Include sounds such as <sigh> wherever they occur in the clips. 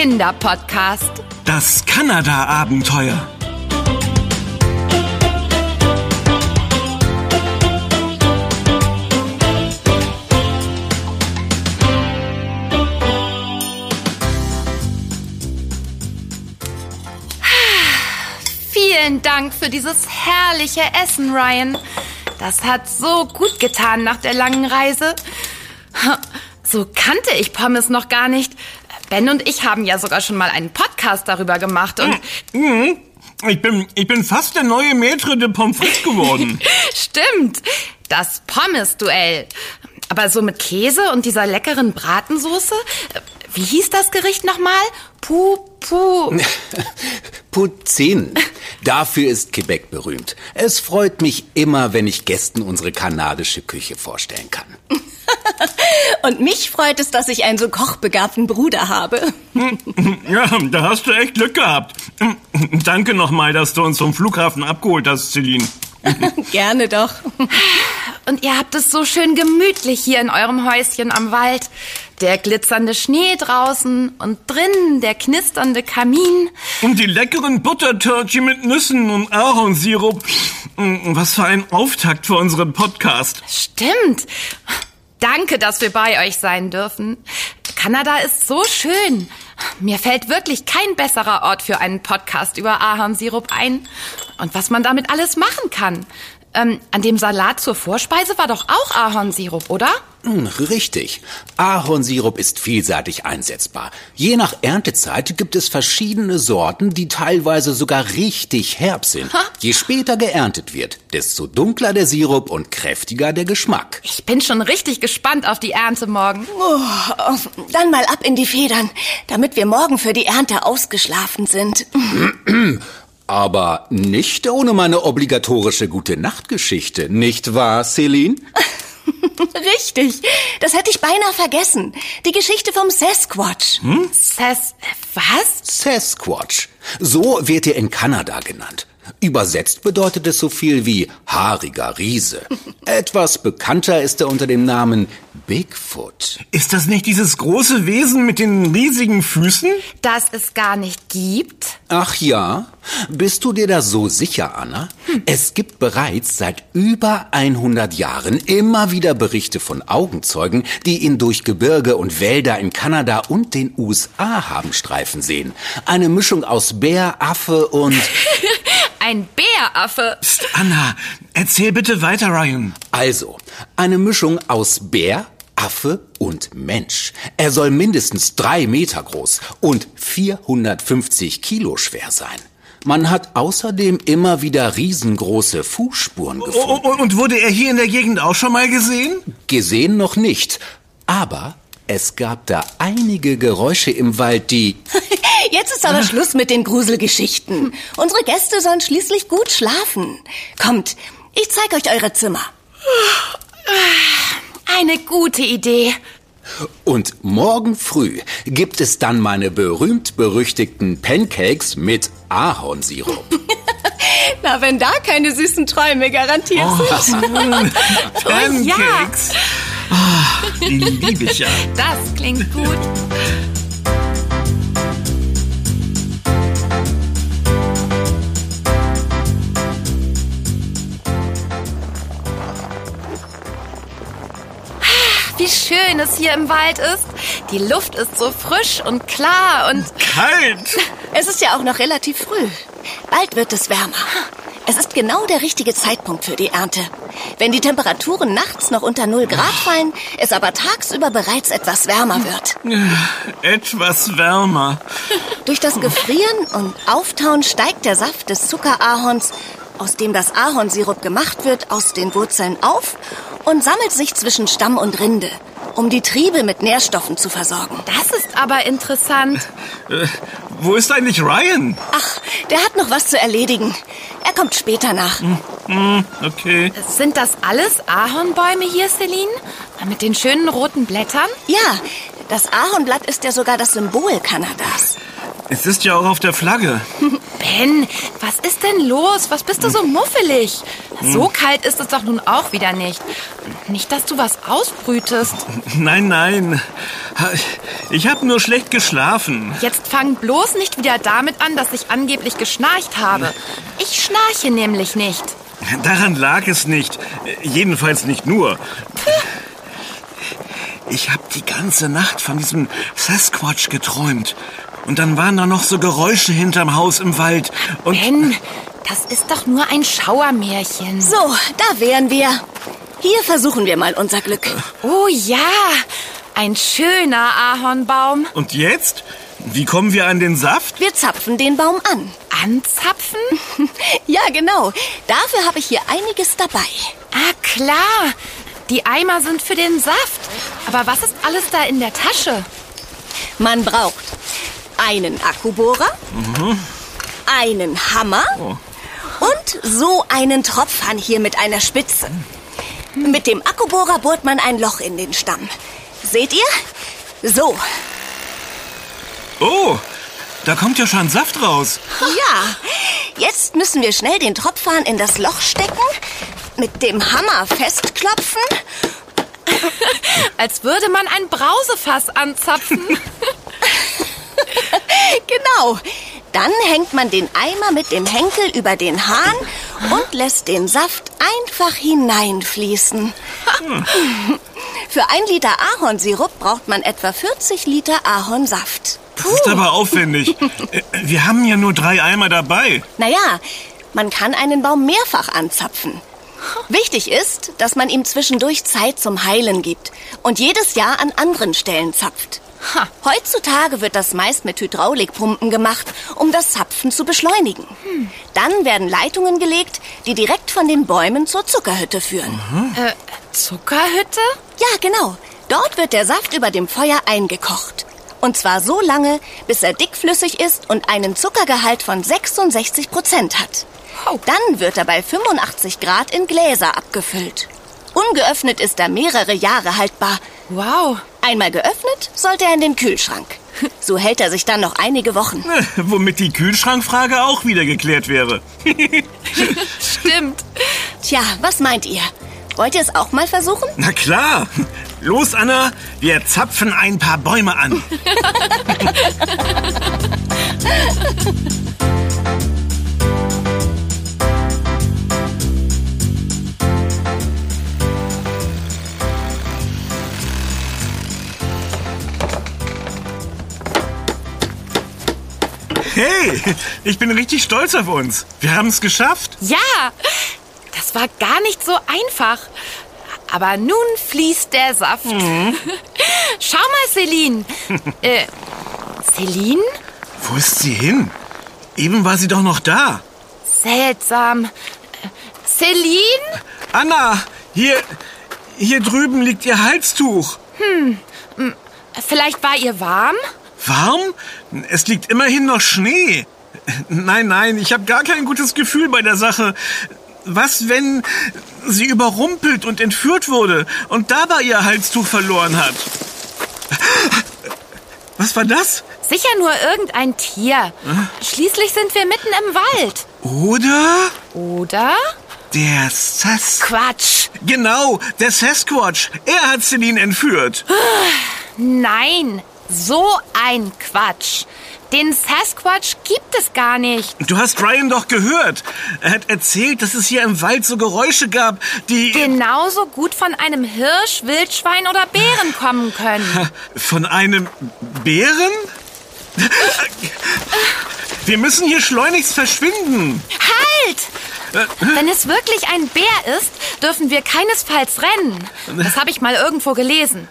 Kinderpodcast. Das Kanada-Abenteuer. Vielen Dank für dieses herrliche Essen, Ryan. Das hat so gut getan nach der langen Reise. So kannte ich Pommes noch gar nicht. Ben und ich haben ja sogar schon mal einen Podcast darüber gemacht und Mhm. Ich bin, ich bin fast der neue Maître de Pommes frites geworden. <laughs> stimmt, das Pommes-Duell. Aber so mit Käse und dieser leckeren Bratensoße. Wie hieß das Gericht nochmal? Puh, puh. <laughs> Poutine. Dafür ist Quebec berühmt. Es freut mich immer, wenn ich Gästen unsere kanadische Küche vorstellen kann. <laughs> Und mich freut es, dass ich einen so kochbegabten Bruder habe. <laughs> Ja, da hast du echt Glück gehabt. Danke nochmal, dass du uns vom Flughafen abgeholt hast, Celine. <laughs> Gerne doch. Und ihr habt es so schön gemütlich hier in eurem Häuschen am Wald. Der glitzernde Schnee draußen und drinnen der knisternde Kamin. Und die leckeren Buttertörtchen mit Nüssen und Ahornsirup. Was für ein Auftakt für unseren Podcast. Stimmt. Danke, dass wir bei euch sein dürfen. Kanada ist so schön. Mir fällt wirklich kein besserer Ort für einen Podcast über Ahornsirup ein. Und was man damit alles machen kann. Ähm, an dem Salat zur Vorspeise war doch auch Ahornsirup, oder? Hm, Richtig. Ahornsirup ist vielseitig einsetzbar. Je nach Erntezeit gibt es verschiedene Sorten, die teilweise sogar richtig herb sind. Je später geerntet wird, desto dunkler der Sirup und kräftiger der Geschmack. Ich bin schon richtig gespannt auf die Ernte morgen. Oh, dann mal ab in die Federn, damit wir morgen für die Ernte ausgeschlafen sind. <clears throat> Aber nicht ohne meine obligatorische Gute-Nacht-Geschichte, nicht wahr, Celine? <laughs> Richtig. Das hätte ich beinahe vergessen. Die Geschichte vom Sasquatch. Sas, was? Sasquatch. So wird er in Kanada genannt. Übersetzt bedeutet es so viel wie haariger Riese. <laughs> Etwas bekannter ist er unter dem Namen Bigfoot. Ist das nicht dieses große Wesen mit den riesigen Füßen? Das es gar nicht gibt? Ach ja? Bist du dir da so sicher, Anna? Es gibt bereits seit über 100 Jahren immer wieder Berichte von Augenzeugen, die ihn durch Gebirge und Wälder in Kanada und den USA haben streifen sehen. Eine Mischung aus Bär, Affe und... <laughs> Ein Bäraffe. Psst, Anna, erzähl bitte weiter, Ryan. Also, eine Mischung aus Bär, Affe und Mensch. Er soll mindestens drei Meter groß und 450 Kilo schwer sein. Man hat außerdem immer wieder riesengroße Fußspuren gefunden. und wurde er hier in der Gegend auch schon mal gesehen? Gesehen noch nicht, aber es gab da einige Geräusche im Wald, die... <laughs> Jetzt ist aber Schluss mit den Gruselgeschichten. Unsere Gäste sollen schließlich gut schlafen. Kommt, ich zeig euch eure Zimmer. Eine gute Idee. Und morgen früh gibt es dann meine berühmt-berüchtigten Pancakes mit Ahornsirup. <laughs> Na, wenn da keine süßen Träume garantiert sind. <laughs> Pancakes. Ah, die liebe ich ja. Das klingt gut. Schön es hier im Wald ist. Die Luft ist so frisch und klar und Kalt. <laughs> Es ist ja auch noch relativ früh. Bald wird es wärmer. Es ist genau der richtige Zeitpunkt für die Ernte. Wenn die Temperaturen nachts noch unter 0 Grad fallen, es aber tagsüber bereits etwas wärmer wird. <laughs> Etwas wärmer. Durch das Gefrieren und Auftauen steigt der Saft des Zuckerahorns, aus dem das Ahornsirup gemacht wird, aus den Wurzeln auf und sammelt sich zwischen Stamm und Rinde, um die Triebe mit Nährstoffen zu versorgen. das ist aber interessant. Äh, wo ist eigentlich Ryan? Ach, der hat noch was zu erledigen. Er kommt später nach. Hm, okay. Sind das alles Ahornbäume hier, Celine? Mit den schönen roten Blättern? Ja, das Ahornblatt ist ja sogar das Symbol Kanadas. Es ist ja auch auf der Flagge. <laughs> Ben, was ist denn los? Was bist du so muffelig? So kalt ist es doch nun auch wieder nicht. Nicht, dass du was ausbrütest. <laughs> Nein, nein. Ich habe nur schlecht geschlafen. Jetzt fang bloß nicht wieder damit an, dass ich angeblich geschnarcht habe. Ich schnarche nämlich nicht. Daran lag es nicht. Jedenfalls nicht nur. Ich habe die ganze Nacht von diesem Sasquatch geträumt. Und dann waren da noch so Geräusche hinterm Haus im Wald. Und Ben, das ist doch nur ein Schauermärchen. So, da wären wir. Hier versuchen wir mal unser Glück. Oh ja, ein schöner Ahornbaum. Und jetzt? Wie kommen wir an den Saft? Wir zapfen den Baum an. Anzapfen? <laughs> Ja, genau. Dafür habe ich hier einiges dabei. Ah, klar. Die Eimer sind für den Saft. Aber was ist alles da in der Tasche? Man braucht einen Akkubohrer, einen Hammer und so einen Tropfhahn hier mit einer Spitze. Mit dem Akkubohrer bohrt man ein Loch in den Stamm. Seht ihr? So, Oh, da kommt ja schon Saft raus. ja. Jetzt müssen wir schnell den Tropfhahn in das Loch stecken, mit dem Hammer festklopfen Als würde man ein Brausefass anzapfen. <laughs> Genau. Dann hängt man den Eimer mit dem Henkel über den Hahn und lässt den Saft einfach hineinfließen. Für ein Liter Ahornsirup braucht man etwa 40 Liter Ahornsaft. Das ist aber aufwendig. Äh, Wir haben ja nur drei Eimer dabei. Naja, man kann einen Baum mehrfach anzapfen. Wichtig ist, dass man ihm zwischendurch Zeit zum Heilen gibt und jedes Jahr an anderen Stellen zapft. Ha. Heutzutage wird das meist mit Hydraulikpumpen gemacht, um das Zapfen zu beschleunigen. Dann werden Leitungen gelegt, die direkt von den Bäumen zur Zuckerhütte führen. Äh, Zuckerhütte? Ja, genau. Dort wird der Saft über dem Feuer eingekocht. Und zwar so lange, bis er dickflüssig ist und einen Zuckergehalt von 66 Prozent hat. Oh. Dann wird er bei 85 Grad in Gläser abgefüllt. Ungeöffnet ist er mehrere Jahre haltbar. Wow. Einmal geöffnet, sollte er in den Kühlschrank. <laughs> So hält er sich dann noch einige Wochen. <laughs> Womit die Kühlschrankfrage auch wieder geklärt wäre. <laughs> Stimmt. Tja, was meint ihr? Wollt ihr es auch mal versuchen? Na klar. Los, Anna, wir zapfen ein paar Bäume an. Hey, ich bin richtig stolz auf uns. Wir haben es geschafft. Ja, das war gar nicht so einfach. Aber nun fließt der Saft. <laughs> Schau mal, Celine. <laughs> äh, Celine? Wo ist sie hin? Eben war sie doch noch da. Seltsam. Celine? Anna, hier, hier drüben liegt ihr Halstuch. Vielleicht war ihr warm? Warm? Es liegt immerhin noch Schnee. Nein, nein, ich habe gar kein gutes Gefühl bei der Sache. Was, wenn sie überrumpelt und entführt wurde und dabei ihr Halstuch verloren hat? Was war das? Sicher nur irgendein Tier. Schließlich sind wir mitten im Wald. Oder Oder? der Sas... Quatsch. Genau, der Sasquatch. Er hat Celine entführt. Nein, so ein Quatsch. Den Sasquatch gibt es gar nicht. Du hast Ryan doch gehört. Er hat erzählt, dass es hier im Wald so Geräusche gab, die... Genauso gut von einem Hirsch, Wildschwein oder Bären kommen können. <laughs> Von einem Bären? <laughs> Wir müssen hier schleunigst verschwinden. Halt! Wenn es wirklich ein Bär ist, dürfen wir keinesfalls rennen. Das habe ich mal irgendwo gelesen.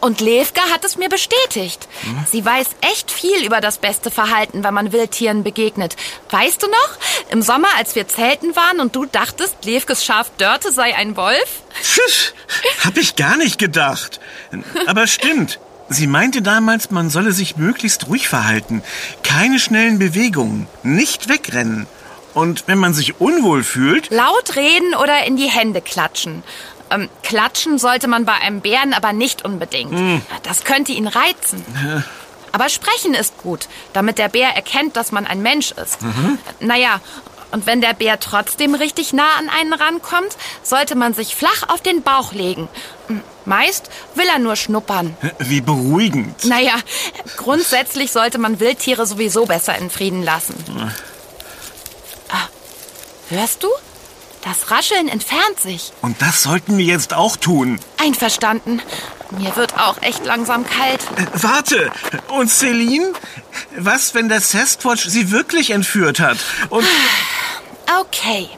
Und Levka hat es mir bestätigt. Sie weiß echt viel über das beste Verhalten, wenn man Wildtieren begegnet. Weißt du noch? Im Sommer, als wir zelten waren und du dachtest, Levkes Schaf Dörte sei ein Wolf? Pfiff, hab ich gar nicht gedacht. Aber stimmt. Sie meinte damals, man solle sich möglichst ruhig verhalten. Keine schnellen Bewegungen. Nicht wegrennen. Und wenn man sich unwohl fühlt, Laut reden oder in die Hände klatschen. Ähm, klatschen sollte man bei einem Bären aber nicht unbedingt. Das könnte ihn reizen. Aber sprechen ist gut, damit der Bär erkennt, dass man ein Mensch ist. Naja, und wenn der Bär trotzdem richtig nah an einen rankommt, sollte man sich flach auf den Bauch legen. Meist will er nur schnuppern. Wie beruhigend. Naja, grundsätzlich sollte man Wildtiere sowieso besser in Frieden lassen. Hörst du? Das Rascheln entfernt sich. Und das sollten wir jetzt auch tun. Einverstanden. Mir wird auch echt langsam kalt. Äh, warte, und Celine? Was, wenn der Sasquatch sie wirklich entführt hat? Und <sighs> Okay.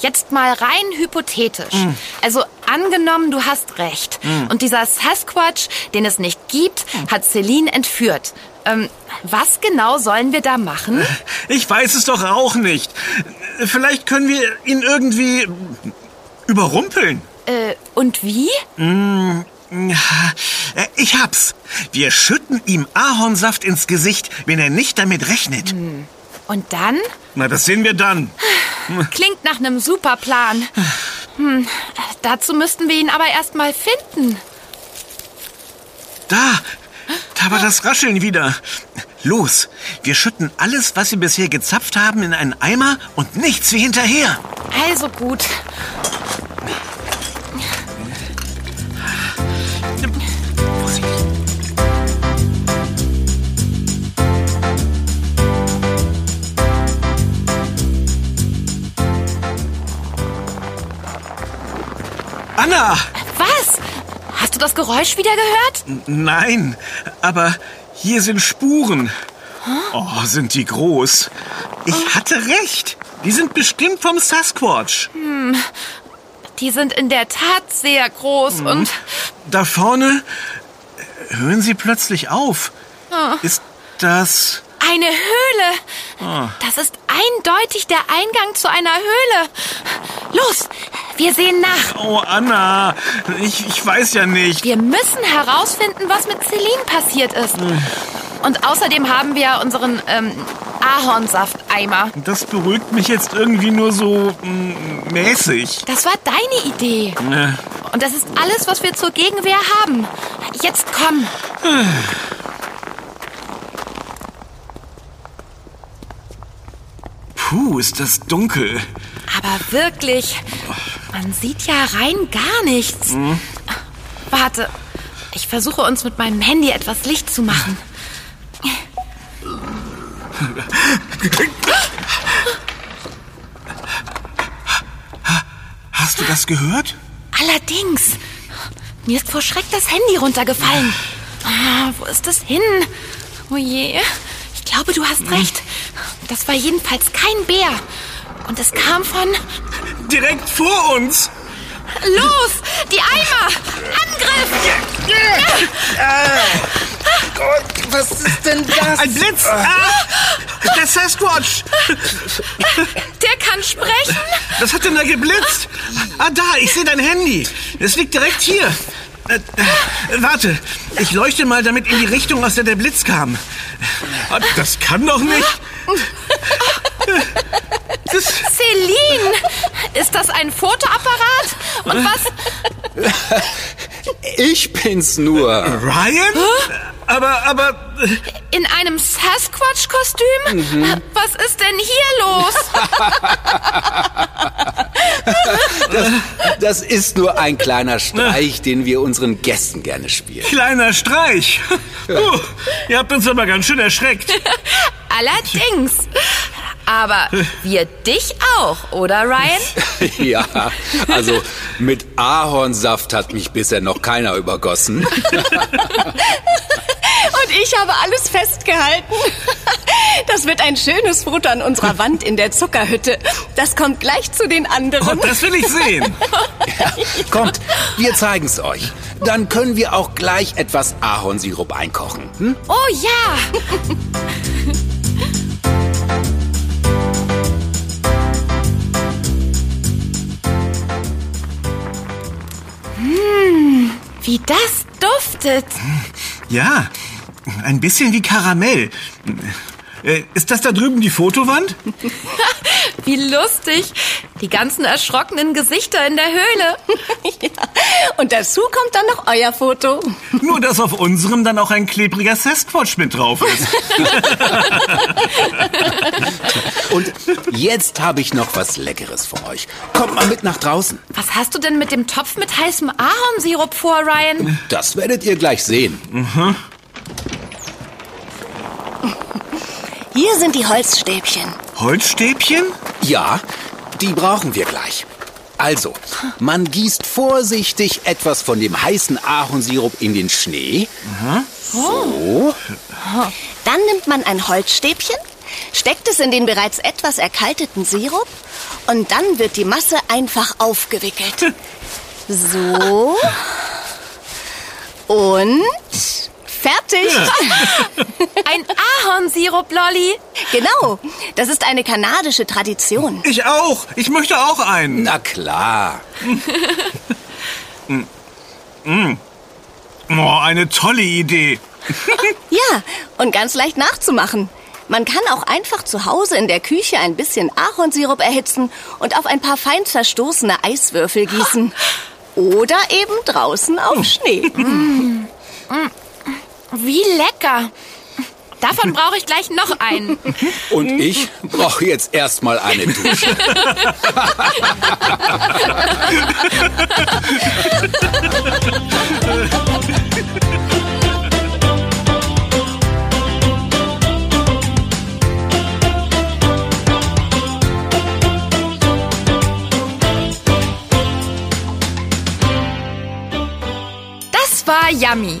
Jetzt mal rein hypothetisch. Also angenommen, du hast recht. Und dieser Sasquatch, den es nicht gibt, hat Celine entführt. Ähm, was genau sollen wir da machen? ich weiß es doch auch nicht. Vielleicht können wir ihn irgendwie überrumpeln. Äh, und wie? Äh, Ich hab's. Wir schütten ihm Ahornsaft ins Gesicht, wenn er nicht damit rechnet. Und dann? Na, das sehen wir dann. <sighs> Klingt nach einem super Plan. Hm, dazu müssten wir ihn aber erst mal finden. Da, war das Rascheln wieder. Los, wir schütten alles, was wir bisher gezapft haben, in einen Eimer und nichts wie hinterher. Also gut. Anna! Du das Geräusch wieder gehört? Nein, aber hier sind Spuren. Oh, sind die groß. Ich hatte recht. Die sind bestimmt vom Sasquatch. Die sind in der Tat sehr groß und Da vorne äh, hören sie plötzlich auf. Ist das... eine Höhle. Das ist eindeutig der Eingang zu einer Höhle. Los, wir sehen nach. Oh, Anna, ich, ich weiß ja nicht. Wir müssen herausfinden, was mit Celine passiert ist. Und außerdem haben wir unseren ähm, Ahornsafteimer. Das beruhigt mich jetzt irgendwie nur so mm, mäßig. Das war deine Idee. Äh, Und das ist alles, was wir zur Gegenwehr haben. Jetzt komm. Puh, ist das dunkel. Aber wirklich, man sieht ja rein gar nichts. Warte, ich versuche uns mit meinem Handy etwas Licht zu machen. Hast du das gehört? Allerdings, mir ist vor Schreck das Handy runtergefallen. Ah, wo ist es hin? Oh je, ich glaube, du hast recht. Das war jedenfalls kein Bär. Und es kam von... Direkt vor uns. Los, die Eimer! Angriff! Gott, was ist denn das? Ein Blitz. Ah, der Sasquatch. Der kann sprechen? Was hat denn da geblitzt? Ah, da, ich sehe dein Handy. Es liegt direkt hier. Äh, äh, warte, ich leuchte mal damit in die Richtung, aus der der Blitz kam. Ah, Das kann doch nicht. Das, Celine! Ist das ein Fotoapparat? Und was? Ich bin's nur. Ryan? Aber, aber, äh, In einem Sasquatch-Kostüm? Was ist denn hier los? Das ist nur ein kleiner Streich, den wir unseren Gästen gerne spielen. kleiner Streich. <laughs> Puh, ihr habt uns aber ganz schön erschreckt. Allerdings. Aber wir dich auch, oder Ryan? <laughs> Ja, also mit Ahornsaft hat mich bisher noch keiner übergossen. <laughs> Und ich habe alles festgehalten. <laughs> Das wird ein schönes Foto an unserer Wand in der Zuckerhütte. Das kommt gleich zu den anderen. Und das will ich sehen. Kommt, wir zeigen's euch. Dann können wir auch gleich etwas Ahornsirup einkochen. Hm? Oh ja! Wie das duftet. Ja, ein bisschen wie Karamell. Äh, Ist das da drüben die Fotowand? <laughs> Wie lustig. Die ganzen erschrockenen Gesichter in der Höhle. <laughs> Ja. Und dazu kommt dann noch euer Foto. Nur, dass auf unserem dann auch ein klebriger Sasquatch mit drauf ist. <laughs> Und jetzt habe ich noch was Leckeres für euch. Kommt mal mit nach draußen. Was hast du denn mit dem Topf mit heißem Ahornsirup vor, Ryan? Das werdet ihr gleich sehen. Hier sind die Holzstäbchen. Holzstäbchen? Ja, die brauchen wir gleich. Also, man gießt vorsichtig etwas von dem heißen Ahornsirup in den Schnee. So. Dann nimmt man ein Holzstäbchen, steckt es in den bereits etwas erkalteten Sirup und dann wird die Masse einfach aufgewickelt. <laughs> So. Und fertig. <laughs> Ein Ahornsirup, Lolly. Genau. Das ist eine kanadische Tradition. Ich auch. Ich möchte auch einen. Na klar. <laughs> Oh, eine tolle Idee. <laughs> Ja, und ganz leicht nachzumachen. Man kann auch einfach zu Hause in der Küche ein bisschen Ahornsirup erhitzen und auf ein paar fein zerstoßene Eiswürfel gießen. Oder eben draußen auf Schnee. Wie lecker. Davon brauche ich gleich noch einen. Und ich brauche jetzt erstmal eine Dusche. Das war Yummy,